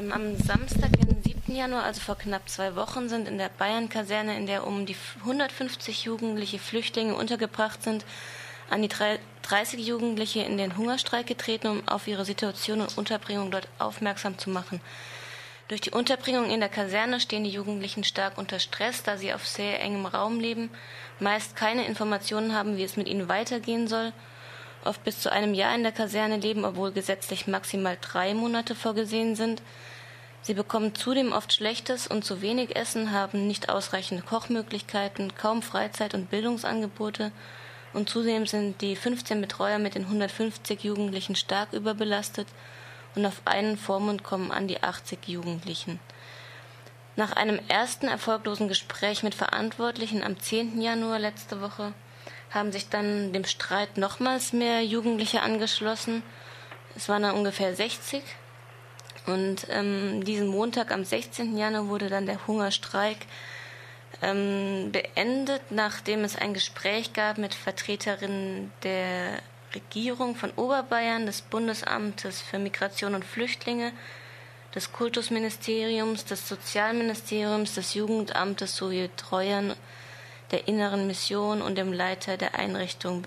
Ähm, am Samstag, den 7. Januar, also vor knapp zwei Wochen, sind in der Bayern-Kaserne, in der um die 150 jugendliche Flüchtlinge untergebracht sind, an die 30 Jugendliche in den Hungerstreik getreten, um auf ihre Situation und Unterbringung dort aufmerksam zu machen. Durch die Unterbringung in der Kaserne stehen die Jugendlichen stark unter Stress, da sie auf sehr engem Raum leben, meist keine Informationen haben, wie es mit ihnen weitergehen soll, oft bis zu einem Jahr in der Kaserne leben, obwohl gesetzlich maximal drei Monate vorgesehen sind. Sie bekommen zudem oft schlechtes und zu wenig Essen, haben nicht ausreichende Kochmöglichkeiten, kaum Freizeit- und Bildungsangebote und zudem sind die 15 Betreuer mit den 150 Jugendlichen stark überbelastet und auf einen Vormund kommen an die 80 Jugendlichen. Nach einem ersten erfolglosen Gespräch mit Verantwortlichen am 10. Januar letzte Woche haben sich dann dem Streit nochmals mehr Jugendliche angeschlossen. Es waren dann ungefähr 60. Und ähm, diesen Montag am 16. Januar wurde dann der Hungerstreik ähm, beendet, nachdem es ein Gespräch gab mit Vertreterinnen der Regierung von Oberbayern, des Bundesamtes für Migration und Flüchtlinge, des Kultusministeriums, des Sozialministeriums, des Jugendamtes sowie Treuern der Inneren Mission und dem Leiter der Einrichtung.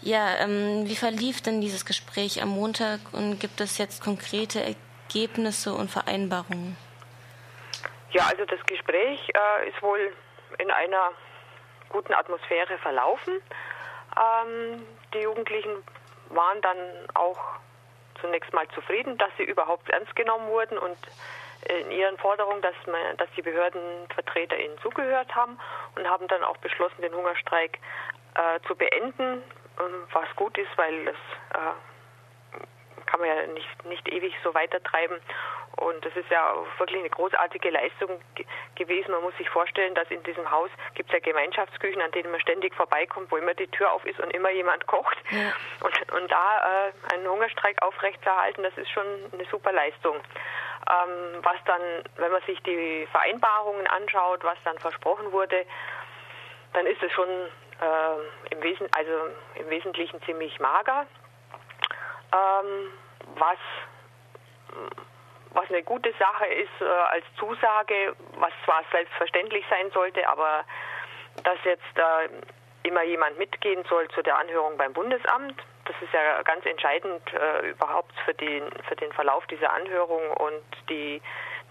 Ja, ähm, wie verlief denn dieses Gespräch am Montag und gibt es jetzt konkrete Ergebnisse und Vereinbarungen? Ja, also das Gespräch äh, ist wohl in einer guten Atmosphäre verlaufen. Ähm, die Jugendlichen waren dann auch zunächst mal zufrieden, dass sie überhaupt ernst genommen wurden und in ihren Forderungen, dass, man, dass die Behördenvertreter ihnen zugehört haben und haben dann auch beschlossen, den Hungerstreik äh, zu beenden, was gut ist, weil das äh, kann man ja nicht, nicht ewig so weitertreiben. Und das ist ja wirklich eine großartige Leistung gewesen. Man muss sich vorstellen, dass in diesem Haus gibt es ja Gemeinschaftsküchen, an denen man ständig vorbeikommt, wo immer die Tür auf ist und immer jemand kocht. Ja. Und, und da äh, einen Hungerstreik aufrechtzuerhalten, das ist schon eine super Leistung. Ähm, was dann, wenn man sich die Vereinbarungen anschaut, was dann versprochen wurde, dann ist es schon äh, im, Wesen, also im Wesentlichen ziemlich mager. Ähm, was, was eine gute Sache ist äh, als Zusage, was zwar selbstverständlich sein sollte, aber dass jetzt äh, immer jemand mitgehen soll zu der Anhörung beim Bundesamt. Das ist ja ganz entscheidend äh, überhaupt für den, für den Verlauf dieser Anhörung und die,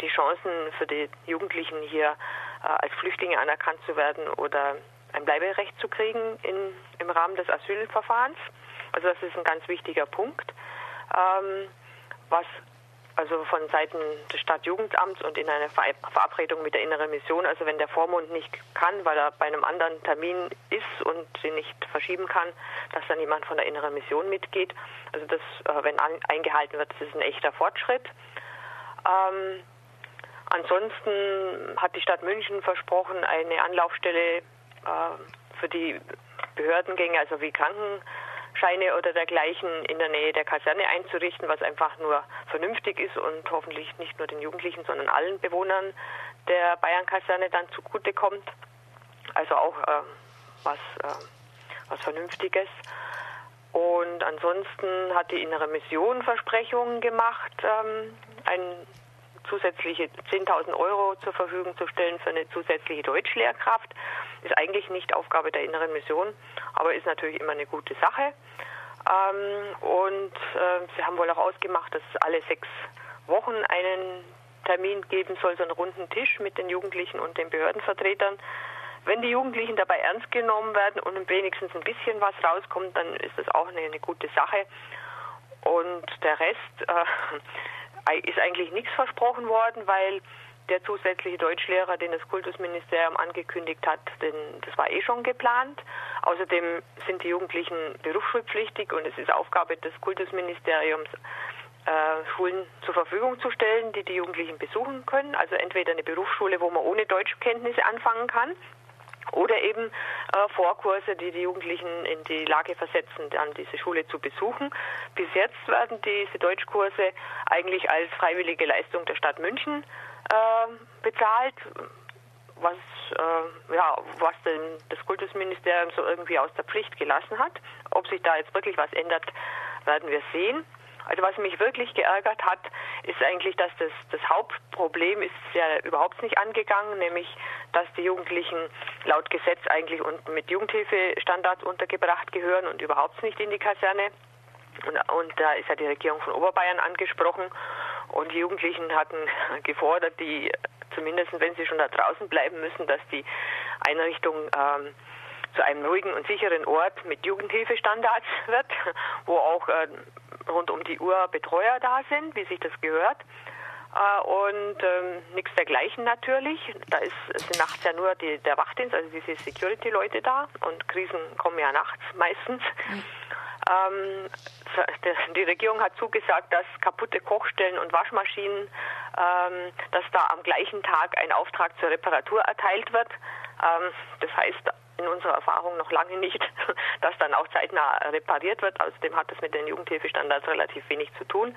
die Chancen für die Jugendlichen hier äh, als Flüchtlinge anerkannt zu werden oder ein Bleiberecht zu kriegen in, im Rahmen des Asylverfahrens. Also das ist ein ganz wichtiger Punkt, ähm, was also von Seiten des Stadtjugendamts und in einer Verabredung mit der Inneren Mission, also wenn der Vormund nicht kann, weil er bei einem anderen Termin ist und sie nicht verschieben kann, dass dann jemand von der Inneren Mission mitgeht. Also das, äh, wenn eingehalten wird, das ist ein echter Fortschritt. Ähm, ansonsten hat die Stadt München versprochen, eine Anlaufstelle äh, für die Behördengänge, also wie Kranken Scheine oder dergleichen in der Nähe der Kaserne einzurichten, was einfach nur vernünftig ist und hoffentlich nicht nur den Jugendlichen, sondern allen Bewohnern der Bayern-Kaserne dann zugutekommt. Also auch äh, was, äh, was Vernünftiges. Und ansonsten hat die Innere Mission Versprechungen gemacht, ähm, ein zusätzliche 10.000 Euro zur Verfügung zu stellen für eine zusätzliche Deutschlehrkraft. Ist eigentlich nicht Aufgabe der inneren Mission, aber ist natürlich immer eine gute Sache. Ähm, und äh, sie haben wohl auch ausgemacht, dass es alle sechs Wochen einen Termin geben soll, so einen runden Tisch mit den Jugendlichen und den Behördenvertretern. Wenn die Jugendlichen dabei ernst genommen werden und wenigstens ein bisschen was rauskommt, dann ist das auch eine, eine gute Sache. Und der Rest, äh, ist eigentlich nichts versprochen worden, weil der zusätzliche Deutschlehrer, den das Kultusministerium angekündigt hat, denn das war eh schon geplant. Außerdem sind die Jugendlichen berufsschulpflichtig und es ist Aufgabe des Kultusministeriums, äh, Schulen zur Verfügung zu stellen, die die Jugendlichen besuchen können. Also entweder eine Berufsschule, wo man ohne Deutschkenntnisse anfangen kann, oder eben äh, Vorkurse, die die Jugendlichen in die Lage versetzen, dann diese Schule zu besuchen. Bis jetzt werden diese Deutschkurse eigentlich als freiwillige Leistung der Stadt München äh, bezahlt, was, äh, ja, was denn das Kultusministerium so irgendwie aus der Pflicht gelassen hat. Ob sich da jetzt wirklich was ändert, werden wir sehen. Also was mich wirklich geärgert hat, ist eigentlich, dass das, das Hauptproblem ist ja überhaupt nicht angegangen, nämlich dass die Jugendlichen laut Gesetz eigentlich und mit Jugendhilfestandards untergebracht gehören und überhaupt nicht in die Kaserne. Und, und da ist ja die Regierung von Oberbayern angesprochen und die Jugendlichen hatten gefordert, die zumindest wenn sie schon da draußen bleiben müssen, dass die Einrichtung ähm, zu einem ruhigen und sicheren Ort mit Jugendhilfestandards wird, wo auch äh, rund um die Uhr Betreuer da sind, wie sich das gehört. Äh, und ähm, nichts dergleichen natürlich. Da ist, sind nachts ja nur die, der Wachdienst, also diese Security-Leute da und Krisen kommen ja nachts meistens. Mhm. Ähm, die Regierung hat zugesagt, dass kaputte Kochstellen und Waschmaschinen, ähm, dass da am gleichen Tag ein Auftrag zur Reparatur erteilt wird. Ähm, das heißt in unserer Erfahrung noch lange nicht, dass dann auch zeitnah repariert wird. Außerdem hat das mit den Jugendhilfestandards relativ wenig zu tun.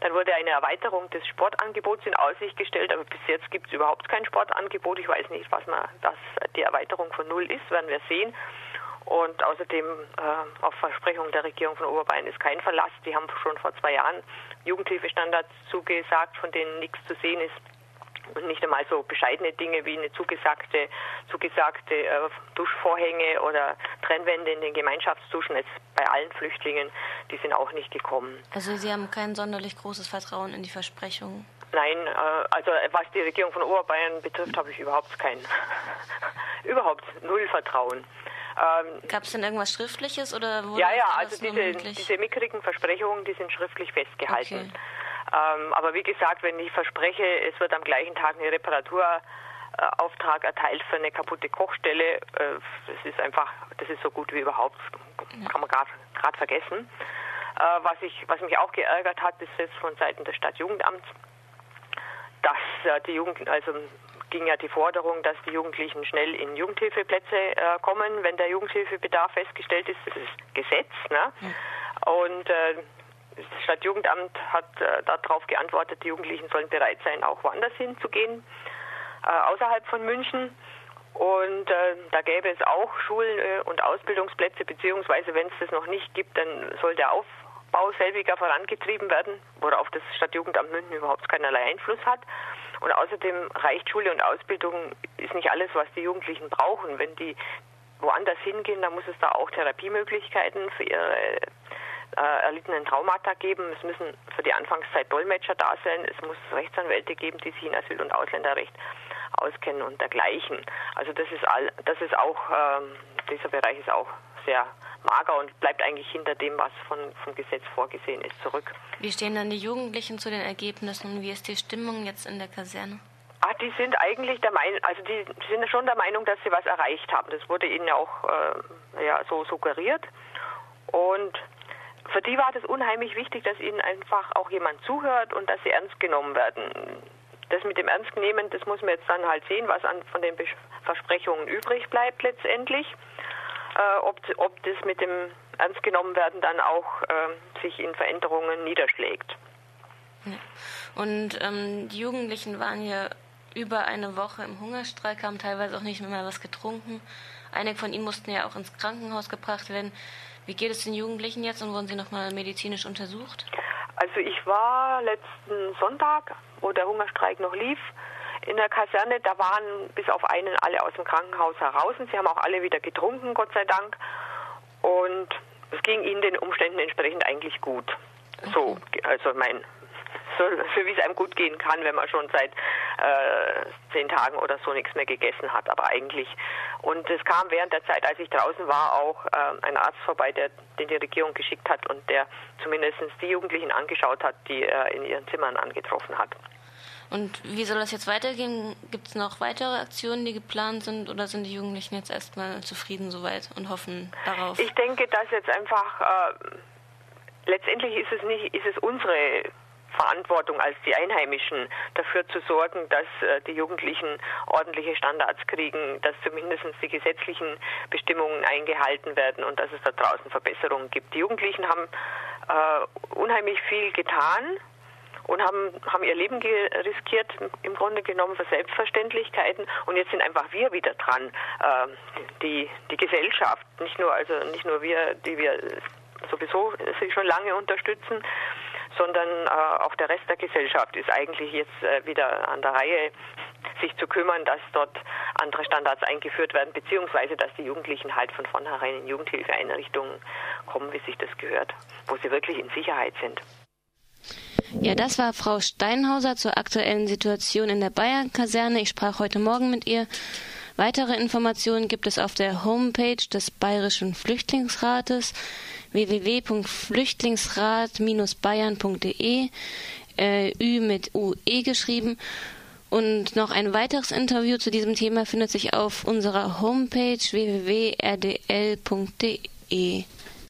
Dann wurde eine Erweiterung des Sportangebots in Aussicht gestellt, aber bis jetzt gibt es überhaupt kein Sportangebot. Ich weiß nicht, was man, dass die Erweiterung von null ist, werden wir sehen. Und außerdem äh, auf Versprechung der Regierung von Oberbayern ist kein Verlass. Die haben schon vor zwei Jahren Jugendhilfestandards zugesagt, von denen nichts zu sehen ist. Und nicht einmal so bescheidene Dinge wie eine zugesagte, zugesagte äh, Duschvorhänge oder Trennwände in den Gemeinschaftsduschen jetzt bei allen Flüchtlingen, die sind auch nicht gekommen. Also Sie haben kein sonderlich großes Vertrauen in die Versprechungen? Nein, äh, also was die Regierung von Oberbayern betrifft, habe ich überhaupt kein, überhaupt null Vertrauen. Ähm, Gab es denn irgendwas Schriftliches oder wurde Ja, ja, also diese, diese mickrigen Versprechungen, die sind schriftlich festgehalten. Okay. Ähm, aber wie gesagt, wenn ich verspreche, es wird am gleichen Tag eine Reparaturauftrag erteilt für eine kaputte Kochstelle, äh, das ist einfach, das ist so gut wie überhaupt, kann man gerade vergessen. Äh, was, ich, was mich auch geärgert hat, ist jetzt von Seiten des Stadtjugendamts, dass äh, die Jugend, also ging ja die Forderung, dass die Jugendlichen schnell in Jugendhilfeplätze äh, kommen, wenn der Jugendhilfebedarf festgestellt ist. Das ist Gesetz. Ne? Ja. Und äh, das Stadtjugendamt hat äh, darauf geantwortet, die Jugendlichen sollen bereit sein, auch woanders hinzugehen, äh, außerhalb von München. Und äh, da gäbe es auch Schulen äh, und Ausbildungsplätze, beziehungsweise wenn es das noch nicht gibt, dann soll der Aufbau selbiger vorangetrieben werden, worauf das Stadtjugendamt München überhaupt keinerlei Einfluss hat. Und außerdem reicht Schule und Ausbildung ist nicht alles, was die Jugendlichen brauchen. Wenn die woanders hingehen, dann muss es da auch Therapiemöglichkeiten für ihre äh, erlittenen Traumata geben. Es müssen für die Anfangszeit Dolmetscher da sein. Es muss Rechtsanwälte geben, die sich in Asyl- und Ausländerrecht auskennen und dergleichen. Also das ist all, das ist auch ähm, dieser Bereich ist auch sehr mager und bleibt eigentlich hinter dem, was von, vom Gesetz vorgesehen ist, zurück. Wie stehen dann die Jugendlichen zu den Ergebnissen und wie ist die Stimmung jetzt in der Kaserne? Ah, die sind eigentlich der Meinung, also die sind schon der Meinung, dass sie was erreicht haben. Das wurde ihnen ja auch äh, ja, so suggeriert. Und für die war das unheimlich wichtig, dass ihnen einfach auch jemand zuhört und dass sie ernst genommen werden. Das mit dem Ernstnehmen, das muss man jetzt dann halt sehen, was an, von den Versprechungen übrig bleibt letztendlich. Äh, ob, ob das mit dem Ernst genommen werden dann auch äh, sich in Veränderungen niederschlägt. Ja. Und ähm, die Jugendlichen waren hier über eine Woche im Hungerstreik, haben teilweise auch nicht mehr was getrunken. Einige von ihnen mussten ja auch ins Krankenhaus gebracht werden. Wie geht es den Jugendlichen jetzt und wurden sie nochmal medizinisch untersucht? Also ich war letzten Sonntag, wo der Hungerstreik noch lief, in der Kaserne. Da waren bis auf einen alle aus dem Krankenhaus heraus. Und sie haben auch alle wieder getrunken, Gott sei Dank. Und es ging ihnen den Umständen entsprechend eigentlich gut. Okay. So, also mein so, so wie es einem gut gehen kann, wenn man schon seit äh, zehn Tagen oder so nichts mehr gegessen hat. Aber eigentlich. Und es kam während der Zeit, als ich draußen war, auch äh, ein Arzt vorbei, der, den die Regierung geschickt hat und der zumindest die Jugendlichen angeschaut hat, die er in ihren Zimmern angetroffen hat. Und wie soll das jetzt weitergehen? Gibt es noch weitere Aktionen, die geplant sind, oder sind die Jugendlichen jetzt erstmal zufrieden soweit und hoffen darauf? Ich denke, dass jetzt einfach äh, letztendlich ist es nicht, ist es unsere Verantwortung als die Einheimischen dafür zu sorgen, dass äh, die Jugendlichen ordentliche Standards kriegen, dass zumindest die gesetzlichen Bestimmungen eingehalten werden und dass es da draußen Verbesserungen gibt. Die Jugendlichen haben äh, unheimlich viel getan und haben, haben ihr Leben riskiert, im Grunde genommen für Selbstverständlichkeiten. Und jetzt sind einfach wir wieder dran, äh, die, die Gesellschaft, nicht nur, also nicht nur wir, die wir sowieso sie schon lange unterstützen, sondern äh, auch der Rest der Gesellschaft ist eigentlich jetzt äh, wieder an der Reihe, sich zu kümmern, dass dort andere Standards eingeführt werden, beziehungsweise dass die Jugendlichen halt von vornherein in Jugendhilfeeinrichtungen kommen, wie sich das gehört, wo sie wirklich in Sicherheit sind. Ja, das war Frau Steinhauser zur aktuellen Situation in der Bayern-Kaserne. Ich sprach heute Morgen mit ihr. Weitere Informationen gibt es auf der Homepage des Bayerischen Flüchtlingsrates www.flüchtlingsrat-bayern.de äh, Ü mit UE geschrieben. Und noch ein weiteres Interview zu diesem Thema findet sich auf unserer Homepage www.rdl.de.